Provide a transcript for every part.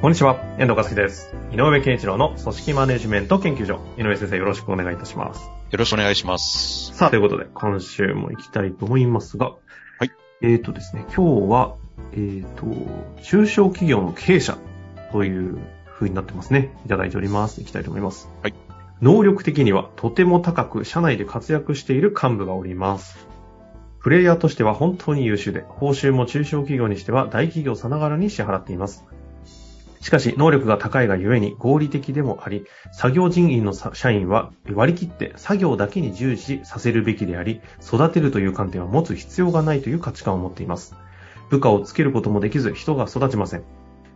こんにちは、遠藤和樹です。井上健一郎の組織マネジメント研究所。井上先生、よろしくお願いいたします。よろしくお願いします。さあ、ということで、今週も行きたいと思いますが、はい。えーとですね、今日は、えーと、中小企業の経営者という風になってますね。いただいております。行きたいと思います。はい。能力的にはとても高く社内で活躍している幹部がおります。プレイヤーとしては本当に優秀で、報酬も中小企業にしては大企業さながらに支払っています。しかし、能力が高いがゆえに合理的でもあり、作業人員の社員は割り切って作業だけに従事させるべきであり、育てるという観点は持つ必要がないという価値観を持っています。部下をつけることもできず、人が育ちません。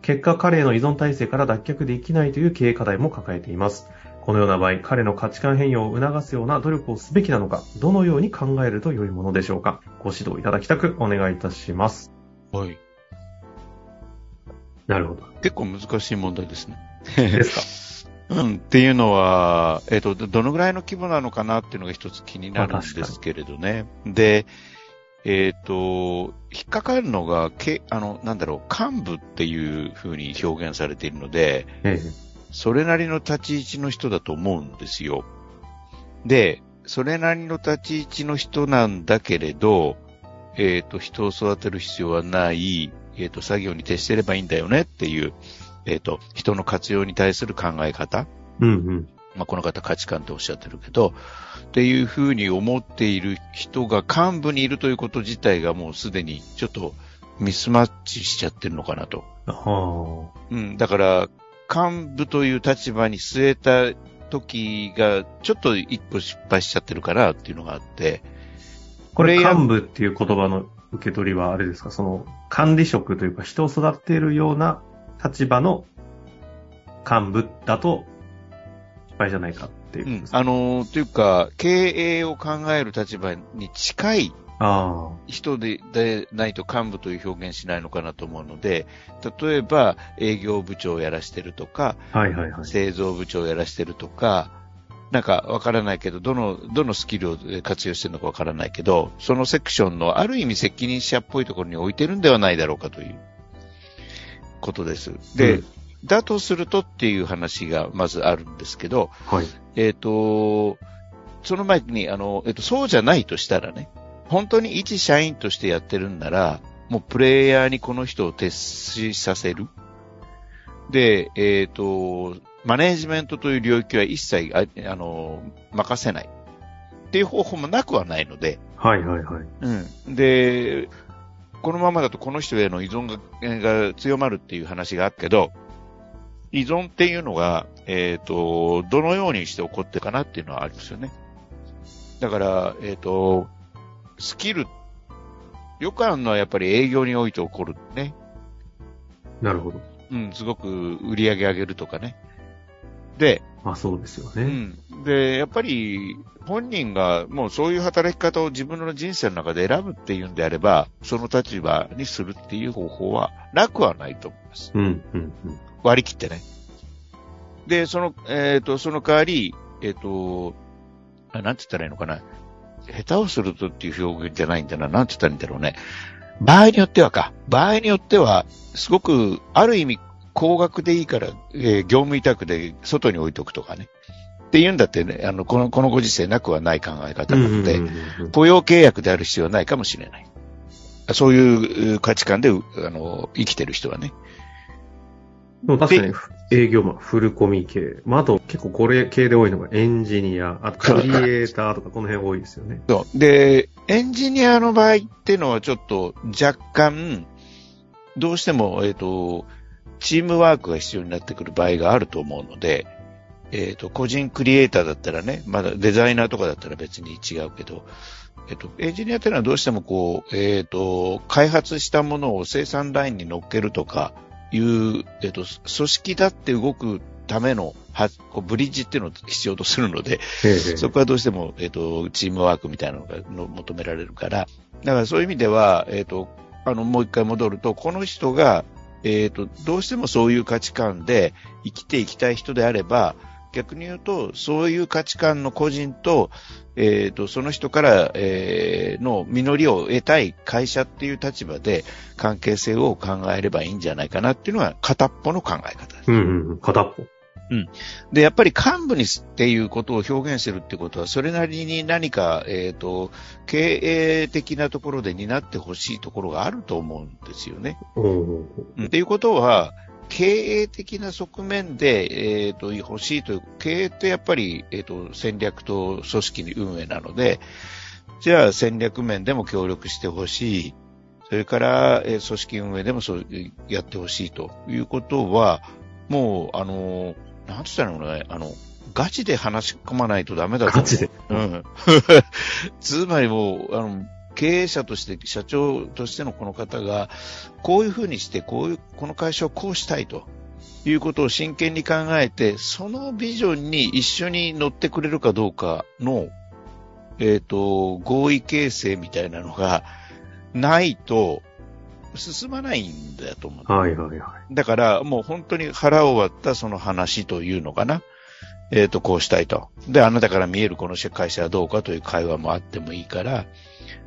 結果、彼への依存体制から脱却できないという経営課題も抱えています。このような場合、彼の価値観変容を促すような努力をすべきなのか、どのように考えると良いものでしょうか。ご指導いただきたくお願いいたします。はい。なるほど。結構難しい問題ですね。ですか うん。っていうのは、えっ、と、どどのぐらいの規模なのかなっていうのが一つ気になるんですけれどね。で、えっ、と、引っかかるのが、け、あの、なんだろう、幹部っていう風に表現されているので、えそれなりの立ち位置の人だと思うんですよ。で、それなりの立ち位置の人なんだけれど、えっ、と、人を育てる必要はない、えっ、と、作業に徹してればいいんだよねっていう、えっ、と、人の活用に対する考え方。えうんうん。まあ、この方価値観っておっしゃってるけど、っていうふうに思っている人が幹部にいるということ自体がもうすでにちょっとミスマッチしちゃってるのかなと。はうん、だから、幹部という立場に据えた時が、ちょっと一個失敗しちゃってるからっていうのがあって、あ。これ幹部っていう言葉の受け取りはあれですか？その管理職というか人を育てるような立場の幹部だと失敗じゃないかっていううんあのーというか、経営を考える立場に近いあ人ででないと幹部という表現しないのかなと思うので、例えば営業部長をやらしてるとか、あ。はいはいはい。製造部長をやらしてるとか、なんかわからないけど、どの、どのスキルを活用してるのかわからないけど、そのセクションのある意味責任者っぽいところに置いてるんではないだろうかということです。で、うんだとするとっていう話がまずあるんですけど、はい。えっ、と、その前に、あの、えっ、と、そうじゃないとしたらね、本当に一社員としてやってるんなら、もうプレイヤーにこの人を徹しさせる。で、えっ、と、マネージメントという領域は一切、ああの、任せない。っていう方法もなくはないので、はいはいはい。うん。で、このままだとこの人への依存がが強まるっていう話があったけど、依存っていうのが、えっ、と、どのようにして起こってるかなっていうのはありますよね。だから、えっ、と、スキル、よくあるのはやっぱり営業において起こるね。なるほど。うん、すごく売り上げ上げるとかね。で、まあそうですよね。うん。で、やっぱり、本人がもうそういう働き方を自分の人生の中で選ぶっていうんであれば、その立場にするっていう方法はなくはないと思います。うん、うん、うん。割り切ってね。で、その、えっ、と、その代わり、えっ、と、あなんて言ったらいいのかな。下手をするとっていう表現じゃないんだな。なんて言ったらいいんだろうね。場合によってはか。場合によっては、すごく、ある意味、高額でいいから、えー業務委託で外に置いとくとかね。っていうんだってね、あの、この、このご時世なくはない考え方なので、雇用契約である必要はないかもしれない。そういうう価値観で、うあの、生きてる人はね。でも確かに営業マン、フルコミ系。まああと結構これ系で多いのがエンジニア、あとクリエイターとかこの辺多いですよね。そう。で、エンジニアの場合っていうのはちょっと若干、どうしても、えっ、と、チームワークが必要になってくる場合があると思うので、えっ、と、個人クリエイターだったらね、まだデザイナーとかだったら別に違うけど、えっと、エンジニアっていうのはどうしてもこう、えっ、と、開発したものを生産ラインに乗っけるとかいう、えっ、と、組織だって動くためのはこうブリッジっていうのを必要とするので、そこはどうしても、えっ、と、チームワークみたいなのがの求められるから、だからそういう意味では、えっ、と、あの、もう一回戻ると、この人が、えっ、と、どうしてもそういう価値観で生きていきたい人であれば、逆に言うと、そういう価値観の個人と、えっ、ー、と、その人から、えー、の実りを得たい会社っていう立場で関係性を考えればいいんじゃないかなっていうのは片っぽの考え方です。うんうん、片っぽ。うん。で、やっぱり幹部にっていうことを表現するってことは、それなりに何か、えっ、ー、と、経営的なところで担ってほしいところがあると思うんですよね。うん。っていうことは、経営的な側面で、えっ、ー、と、欲しいという、経営ってやっぱり、えっ、ー、と、戦略と組織運営なので、じゃあ戦略面でも協力してほしい。それから、えー、組織運営でもそうやってほしいということは、もう、あの、なんつったらいいのね、あの、ガチで話し込まないとダメだとガチで？うん。つまりもう、あの、経営者として、社長としてのこの方が、こういうふうにして、こういう、この会社をこうしたいと。いうことを真剣に考えて、そのビジョンに一緒に乗ってくれるかどうかの、えっ、ー、と、合意形成みたいなのがないと、進まないんだと思う。はいはいはい。だから、もう本当に腹を割ったその話というのかな。えっ、ー、と、こうしたいと。で、あなたから見えるこの会社はどうかという会話もあってもいいから、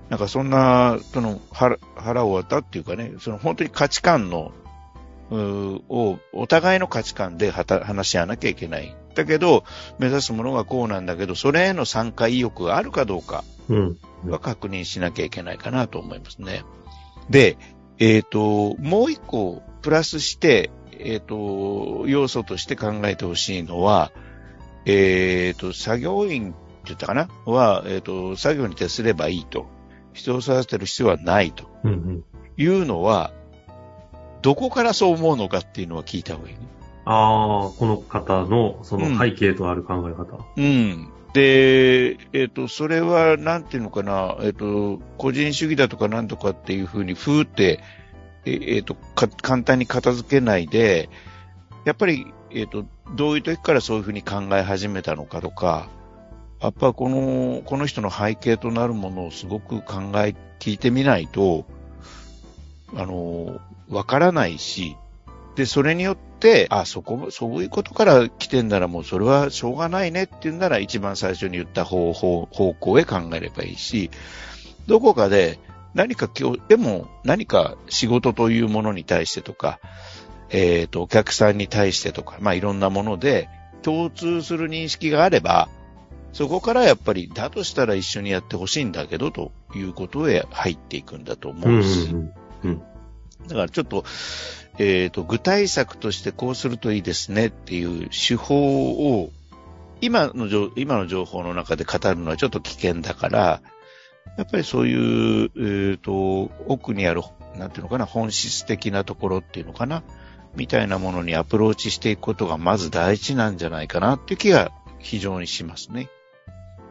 なんかそんな、その腹、腹を割ったっていうかね、その本当に価値観の、を、お互いの価値観で話し合わなきゃいけない。だけど、目指すものがこうなんだけど、それへの参加意欲があるかどうかは確認しなきゃいけないかなと思いますね。で、えっ、ー、と、もう一個プラスして、えっ、ー、と、要素として考えてほしいのは、えっ、ー、と、作業員って言ったかな？は、えっ、と、作業に徹すればいいと。人を育てる必要はないと。いうのは、どこからそう思うのかっていうのは聞いた方がいいね。ああ、この方のその背景とある考え方。うん。うん、で、えっ、と、それは、なんていうのかな、えっ、と、個人主義だとかなんとかっていうふうに、ふーって、えっ、と簡単に片付けないで、やっぱり、えっ、と、どういう時からそういうふうに考え始めたのかとか、やっぱこの、この人の背景となるものをすごく考え、聞いてみないと、あの、わからないし、で、それによって、あ、そこ、そういうことから来てんならもうそれはしょうがないねっていうんなら一番最初に言った方法、方向へ考えればいいし、どこかで何か今日、でも何か仕事というものに対してとか、えっ、ー、と、お客さんに対してとか、まあいろんなもので共通する認識があれば、そこからやっぱり、だとしたら一緒にやってほしいんだけど、ということへ入っていくんだと思うし。うんうん、だからちょっと、えっ、ー、と、具体策としてこうするといいですねっていう手法を、今の、今の情報の中で語るのはちょっと危険だから、やっぱりそういう、えっ、ー、と、奥にある、なんていうのかな、本質的なところっていうのかな、みたいなものにアプローチしていくことがまず大事なんじゃないかなっていう気が非常にしますね。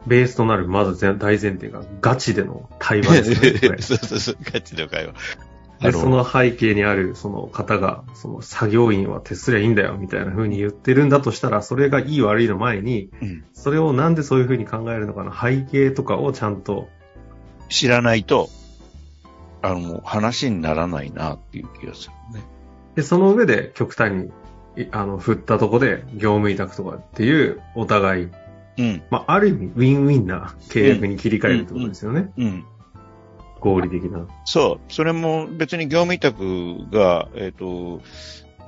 ベースとなる、まず大前提が、ガチでの対話ですね。そうそうそう、ガチの会話。で、その背景にある、その方が、その作業員は徹すりゃいいんだよ、みたいな風に言ってるんだとしたら、それがいい悪いの前に、うん、それをなんでそういう風に考えるのかの背景とかをちゃんと。知らないと、あの、話にならないなっていう気がするね。で、その上で極端に、あの、振ったとこで業務委託とかっていう、お互いうん。まあ、ある意味、ウィンウィンな契約に切り替えるってことですよね。うん。うん、合理的な。そう。それも別に業務委託が、えっ、ー、と、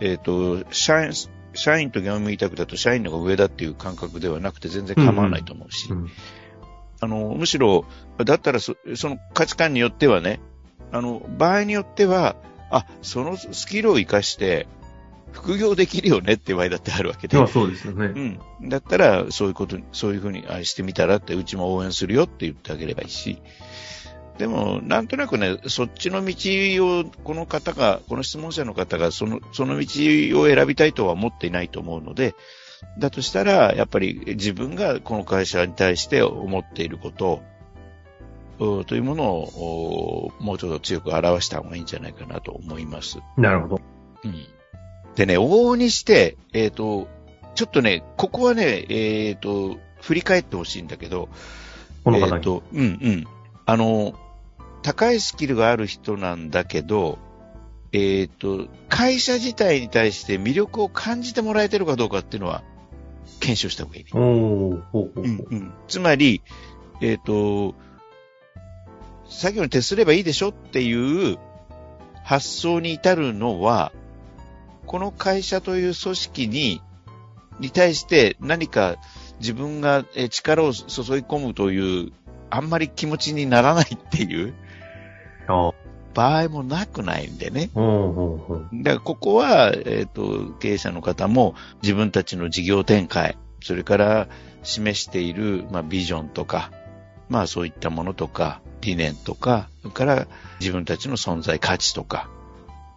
えっ、ー、と、社員、社員と業務委託だと社員の方が上だっていう感覚ではなくて全然構わないと思うし。うんうん、あの、むしろ、だったらそその価値観によってはね、あの、場合によっては、あ、そのスキルを活かして、副業できるよねって場合だってあるわけで。そうですよね。うん。だったら、そういうこと、そういうふうに愛してみたらって、うちも応援するよって言ってあげればいいし。でも、なんとなくね、そっちの道を、この方が、この質問者の方が、その、その道を選びたいとは思っていないと思うので、だとしたら、やっぱり自分がこの会社に対して思っていること、というものをもうちょっと強く表した方がいいんじゃないかなと思います。なるほど。うん。でね、往々にして、えっ、と、ちょっとね、ここはね、えっ、と、振り返ってほしいんだけど、この方に。えーと、うんうん。あの、高いスキルがある人なんだけど、えっ、と、会社自体に対して魅力を感じてもらえてるかどうかっていうのは、検証した方がいいね。うんうん。つまり、えっ、と、作業に徹すればいいでしょっていう発想に至るのは、この会社という組織に、に対して何か自分がえ力を注い込むという、あんまり気持ちにならないっていうあ場合もなくないんでね。だからここは、えっ、と、経営者の方も自分たちの事業展開、それから示している、まあ、ビジョンとか、まあそういったものとか、理念とか、それから自分たちの存在価値とか、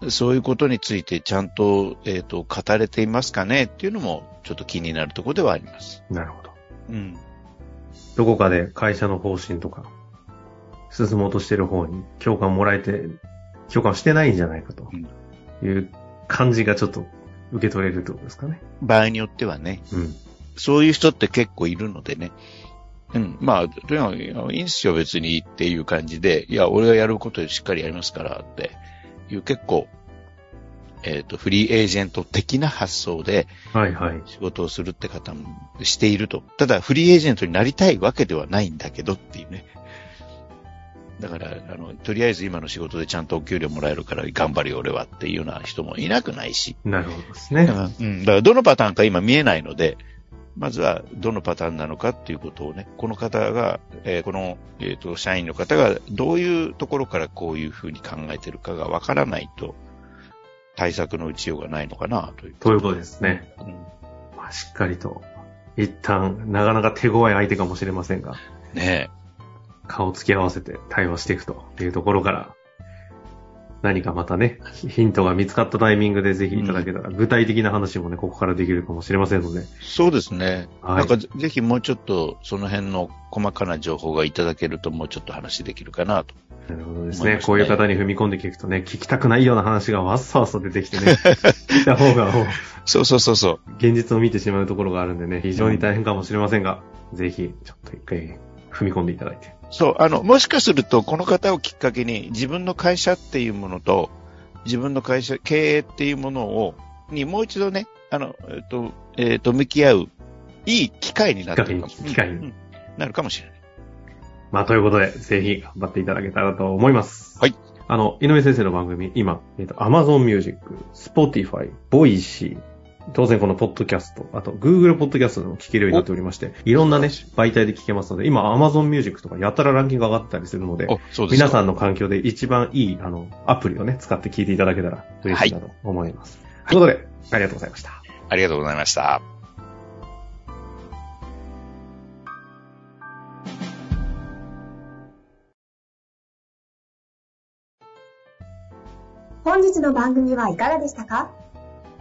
そういうことについてちゃんと、えっ、と、語れていますかねっていうのもちょっと気になるところではあります。なるほど。うん。どこかで会社の方針とか、進もうとしてる方に共感もらえて、共感してないんじゃないかという感じがちょっと受け取れるってことですかね。場合によってはね、うん。そういう人って結構いるのでね。うん。まあ、とにかく、いいんすよ別にっていう感じで、いや、俺がやることでしっかりやりますからっていう結構、えっ、と、フリーエージェント的な発想ではいはい。仕事をするって方もしていると。ただ、フリーエージェントになりたいわけではないんだけどっていうね。だから、あの、とりあえず今の仕事でちゃんとお給料もらえるから頑張るよ俺はっていうような人もいなくないし。なるほどですね。うん。だからどのパターンか今見えないので、まずはどのパターンなのかっていうことをね、この方が、えーこの、えっ、と、社員の方がどういうところからこういうふうに考えてるかがわからないと、対策の打ちようがないのかなという。ということですね。うんまあ、しっかりと、一旦、なかなか手強い相手かもしれませんが、ね顔を突き合わせて対話していくというところから、何かまたね、ヒントが見つかったタイミングでぜひいただけたら、具体的な話もね、ここからできるかもしれませんので、え。そうですね。はいなんかぜぜひもうちょっとその辺の細かな情報がいただけるともうちょっと話できるかなと。なるほどですねねこういう方に踏み込んでいくとね、聞きたくないような話がわっさわっさ出てきてね、聞いた方がもう、そうそうそうそう。現実を見てしまうところがあるんでね、非常に大変かもしれませんが、ぜひ、ちょっと一回踏み込んでいただいて。そう、あの、もしかすると、この方をきっかけに、自分の会社っていうものと、自分の会社、経営っていうものを、にもう一度ね、あの、えっと、えっと、向き合う、いい機会になってるかも機会に機会にうんなるかもしれない。まあ、ということで、ぜひ頑張っていただけたらと思います。はい。あの、井上先生の番組、今、えっ、と、Amazon Music、Spotify、Voicy、当然このポッドキャスト、あと Google ポッドキャストでも聞けるようになっておりまして、いろんなね、媒体で聞けますので、今 Amazon Music とかやたらランキング上がったりするので、で皆さんの環境で一番いい、あの、アプリをね、使って聞いていただけたら嬉しいなと思います。ということで、ありがとうございました。ありがとうございました。本日の番組はいかがでしたか？